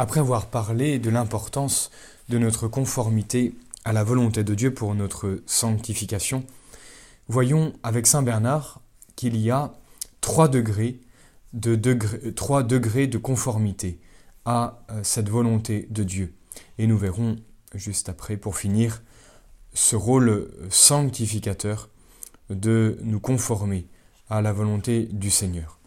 Après avoir parlé de l'importance de notre conformité à la volonté de Dieu pour notre sanctification, voyons avec Saint Bernard qu'il y a trois degrés de, conformité à euh, cette volonté de Dieu. Et nous verrons juste après, pour finir, ce rôle sanctificateur de nous conformer à la volonté du Seigneur.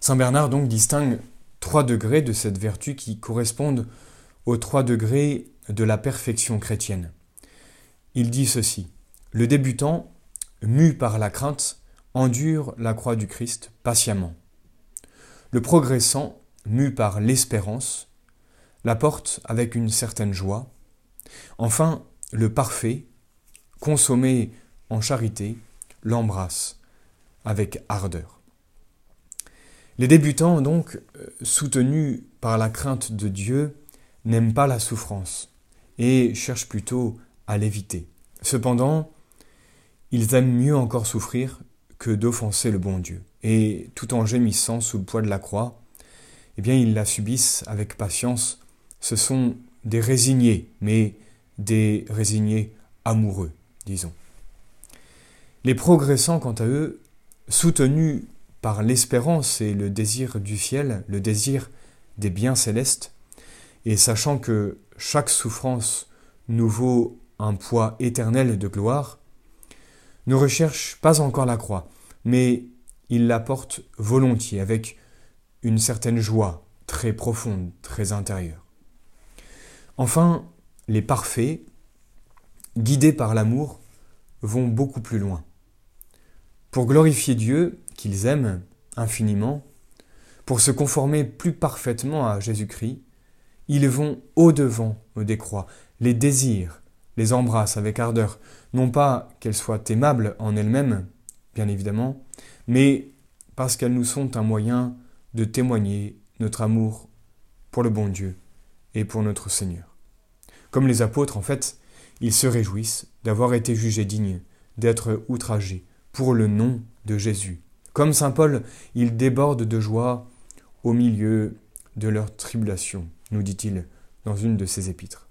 Saint Bernard donc distingue trois degrés de cette vertu qui correspondent aux trois degrés de la perfection chrétienne. Il dit ceci Le débutant, mu par la crainte, endure la croix du Christ patiemment. Le progressant, mu par l'espérance, la porte avec une certaine joie. Enfin, le parfait, consommé en charité, l'embrasse avec ardeur. Les débutants, donc, euh, soutenus par la crainte de Dieu, n'aiment pas la souffrance et cherchent plutôt à l'éviter. Cependant, ils aiment mieux encore souffrir que d'offenser le bon Dieu. Et tout en gémissant sous le poids de la croix, eh bien, ils la subissent avec patience. Ce sont des résignés, mais des résignés amoureux, disons. Les progressants, quant à eux, soutenus par l'espérance et le désir du ciel, le désir des biens célestes, et sachant que chaque souffrance nous vaut un poids éternel de gloire, ne recherchent pas encore la croix, mais ils la portent volontiers, avec une certaine joie très profonde, très intérieure. Enfin, les parfaits, guidés par l'amour, vont beaucoup plus loin. Pour glorifier Dieu, qu'ils aiment infiniment, pour se conformer plus parfaitement à Jésus-Christ, ils vont au-devant des croix, les désirs, les embrassent avec ardeur, non pas qu'elles soient aimables en elles-mêmes, bien évidemment, mais parce qu'elles nous sont un moyen de témoigner notre amour pour le bon Dieu et pour notre Seigneur. Comme les apôtres, en fait, ils se réjouissent d'avoir été jugés dignes, d'être outragés pour le nom de Jésus. Comme Saint Paul, ils débordent de joie au milieu de leur tribulation, nous dit-il dans une de ses épîtres.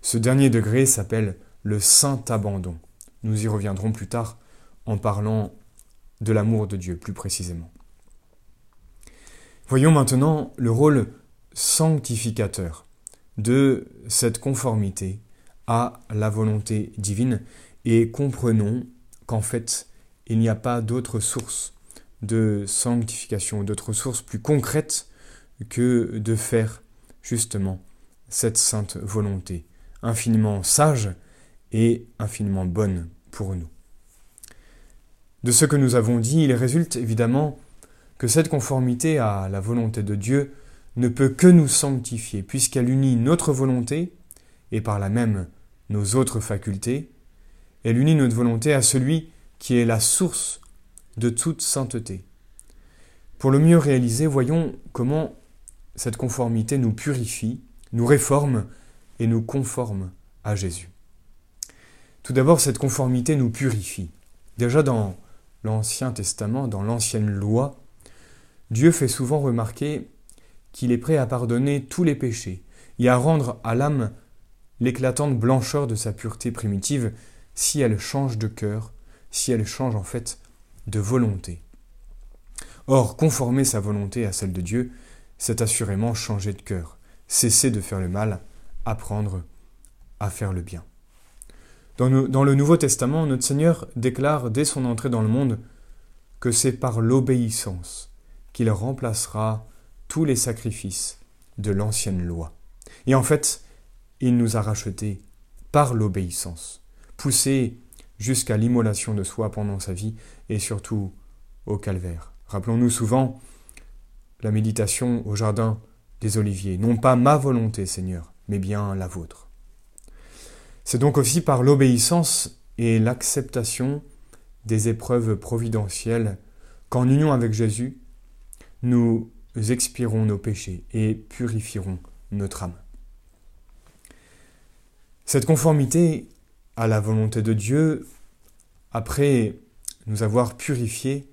Ce dernier degré s'appelle le saint abandon. Nous y reviendrons plus tard en parlant de l'amour de Dieu plus précisément. Voyons maintenant le rôle sanctificateur de cette conformité à la volonté divine et comprenons qu'en fait il n'y a pas d'autre source de sanctification, d'autre source plus concrète que de faire justement cette sainte volonté, infiniment sage et infiniment bonne pour nous. De ce que nous avons dit, il résulte évidemment que cette conformité à la volonté de Dieu ne peut que nous sanctifier, puisqu'elle unit notre volonté, et par là même nos autres facultés, elle unit notre volonté à celui qui est la source de toute sainteté. Pour le mieux réaliser, voyons comment cette conformité nous purifie, nous réforme et nous conforme à Jésus. Tout d'abord, cette conformité nous purifie. Déjà dans l'Ancien Testament, dans l'Ancienne Loi, Dieu fait souvent remarquer qu'il est prêt à pardonner tous les péchés et à rendre à l'âme l'éclatante blancheur de sa pureté primitive si elle change de cœur, si elle change en fait de volonté. Or, conformer sa volonté à celle de Dieu, c'est assurément changer de cœur, cesser de faire le mal, apprendre à faire le bien. Dans, le Nouveau Testament, notre Seigneur déclare dès son entrée dans le monde que c'est par l'obéissance qu'il remplacera tous les sacrifices de l'ancienne loi. Et en fait, il nous a rachetés par l'obéissance, poussés jusqu'à l'immolation de soi pendant sa vie et surtout au calvaire. Rappelons-nous souvent la méditation au jardin des Oliviers. Non pas ma volonté, Seigneur, mais bien la vôtre. C'est donc aussi par l'obéissance et l'acceptation des épreuves providentielles qu'en union avec Jésus, nous expirons nos péchés et purifierons notre âme. Cette conformité à la volonté de Dieu, après nous avoir purifiés,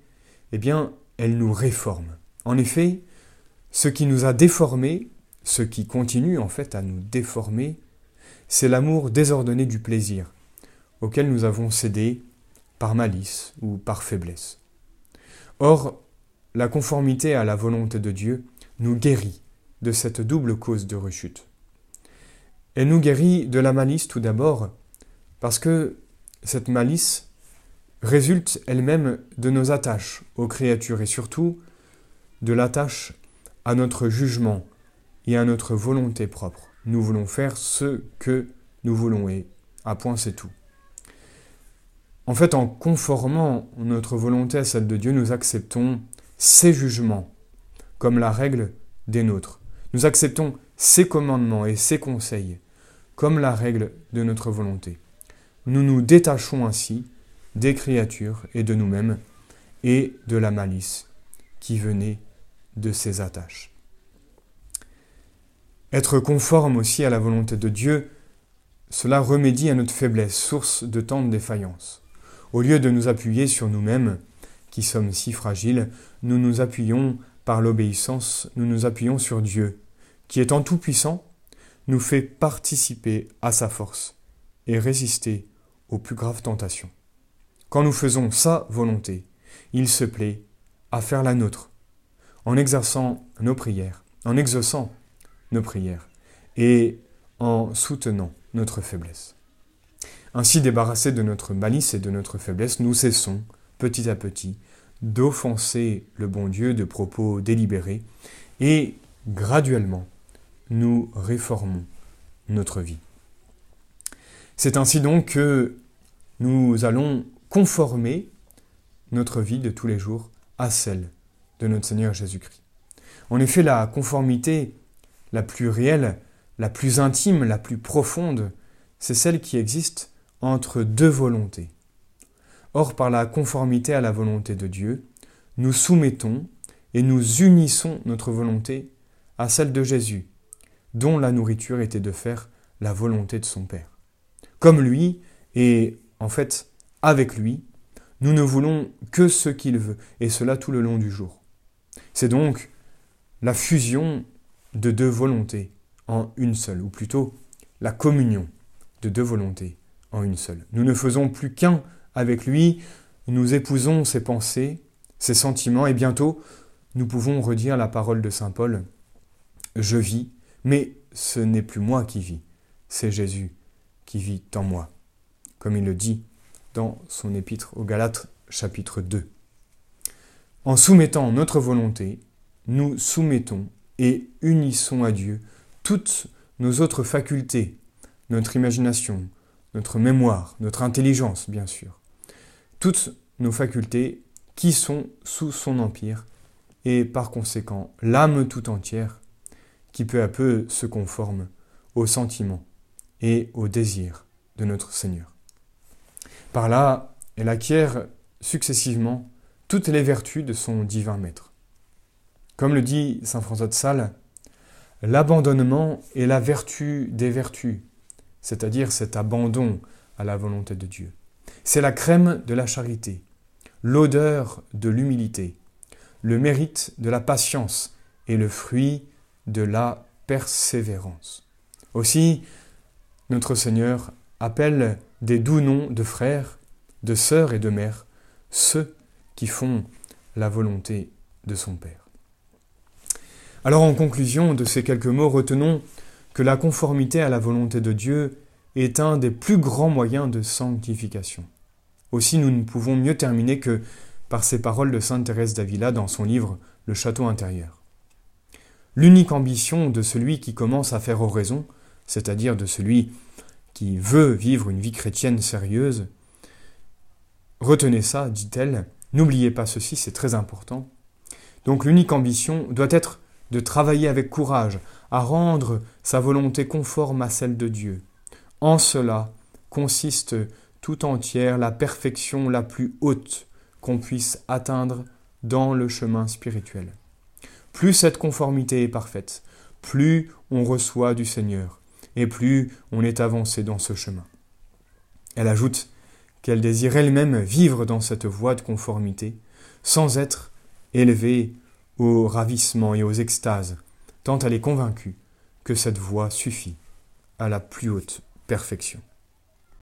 eh bien, elle nous réforme. En effet, ce qui nous a déformés ce qui continue en fait à nous déformer, c'est l'amour désordonné du plaisir, auquel nous avons cédé par malice ou par faiblesse. Or, la conformité à la volonté de Dieu nous guérit de cette double cause de rechute. Elle nous guérit de la malice tout d'abord, parce que cette malice résulte elle-même de nos attaches aux créatures et surtout de l'attache à notre jugement et à notre volonté propre. Nous voulons faire ce que nous voulons et à point c'est tout. En fait, en conformant notre volonté à celle de Dieu, nous acceptons ses jugements comme la règle des nôtres. Nous acceptons ses commandements et ses conseils comme la règle de notre volonté. Nous nous détachons ainsi des créatures et de nous-mêmes et de la malice qui venait de ces attaches. Être conforme aussi à la volonté de Dieu, cela remédie à notre faiblesse, source de tant de défaillances. Au lieu de nous appuyer sur nous-mêmes, qui sommes si fragiles, nous nous appuyons par l'obéissance, nous nous appuyons sur Dieu, qui étant tout-puissant, nous fait participer à sa force et résister aux plus graves tentations. Quand nous faisons sa volonté, il se plaît à faire la nôtre, en exerçant nos prières, en exaucant nos prières et en soutenant notre faiblesse. Ainsi débarrassés de notre malice et de notre faiblesse, nous cessons, petit à petit, d'offenser le bon Dieu de propos délibérés et graduellement, nous réformons notre vie. C'est ainsi donc que nous allons conformer notre vie de tous les jours à celle de notre Seigneur Jésus-Christ. En effet, la conformité la plus réelle, la plus intime, la plus profonde, c'est celle qui existe entre deux volontés. Or, par la conformité à la volonté de Dieu, nous soumettons et nous unissons notre volonté à celle de Jésus, dont la nourriture était de faire la volonté de son Père. Comme lui, et en fait avec lui, nous ne voulons que ce qu'il veut, et cela tout le long du jour. C'est donc la fusion de deux volontés en une seule, ou plutôt la communion de deux volontés en une seule. Nous ne faisons plus qu'un avec lui, nous épousons ses pensées, ses sentiments, et bientôt nous pouvons redire la parole de Saint Paul, Je vis, mais ce n'est plus moi qui vis, c'est Jésus qui vit en moi, comme il le dit dans son épître aux Galates chapitre 2. En soumettant notre volonté, nous soumettons et unissons à Dieu toutes nos autres facultés, notre imagination, notre mémoire, notre intelligence, bien sûr, toutes nos facultés qui sont sous son empire, et par conséquent l'âme tout entière qui peu à peu se conforme aux sentiments et aux désirs de notre Seigneur. Par là, elle acquiert successivement toutes les vertus de son divin Maître. Comme le dit Saint François de Sales, l'abandonnement est la vertu des vertus, c'est-à-dire cet abandon à la volonté de Dieu. C'est la crème de la charité, l'odeur de l'humilité, le mérite de la patience et le fruit de la persévérance. Aussi, notre Seigneur appelle des doux noms de frères, de sœurs et de mères, ceux qui font la volonté de son Père. Alors en conclusion de ces quelques mots, retenons que la conformité à la volonté de Dieu est un des plus grands moyens de sanctification. Aussi nous ne pouvons mieux terminer que par ces paroles de Sainte Thérèse d'Avila dans son livre Le Château intérieur. L'unique ambition de celui qui commence à faire oraison, c'est-à-dire de celui qui veut vivre une vie chrétienne sérieuse, retenez ça, dit-elle, n'oubliez pas ceci, c'est très important. Donc l'unique ambition doit être de travailler avec courage à rendre sa volonté conforme à celle de Dieu. En cela consiste tout entière la perfection la plus haute qu'on puisse atteindre dans le chemin spirituel. Plus cette conformité est parfaite, plus on reçoit du Seigneur, et plus on est avancé dans ce chemin. Elle ajoute qu'elle désire elle-même vivre dans cette voie de conformité, sans être élevée au ravissement et aux extases, tant elle est convaincue que cette voie suffit à la plus haute perfection.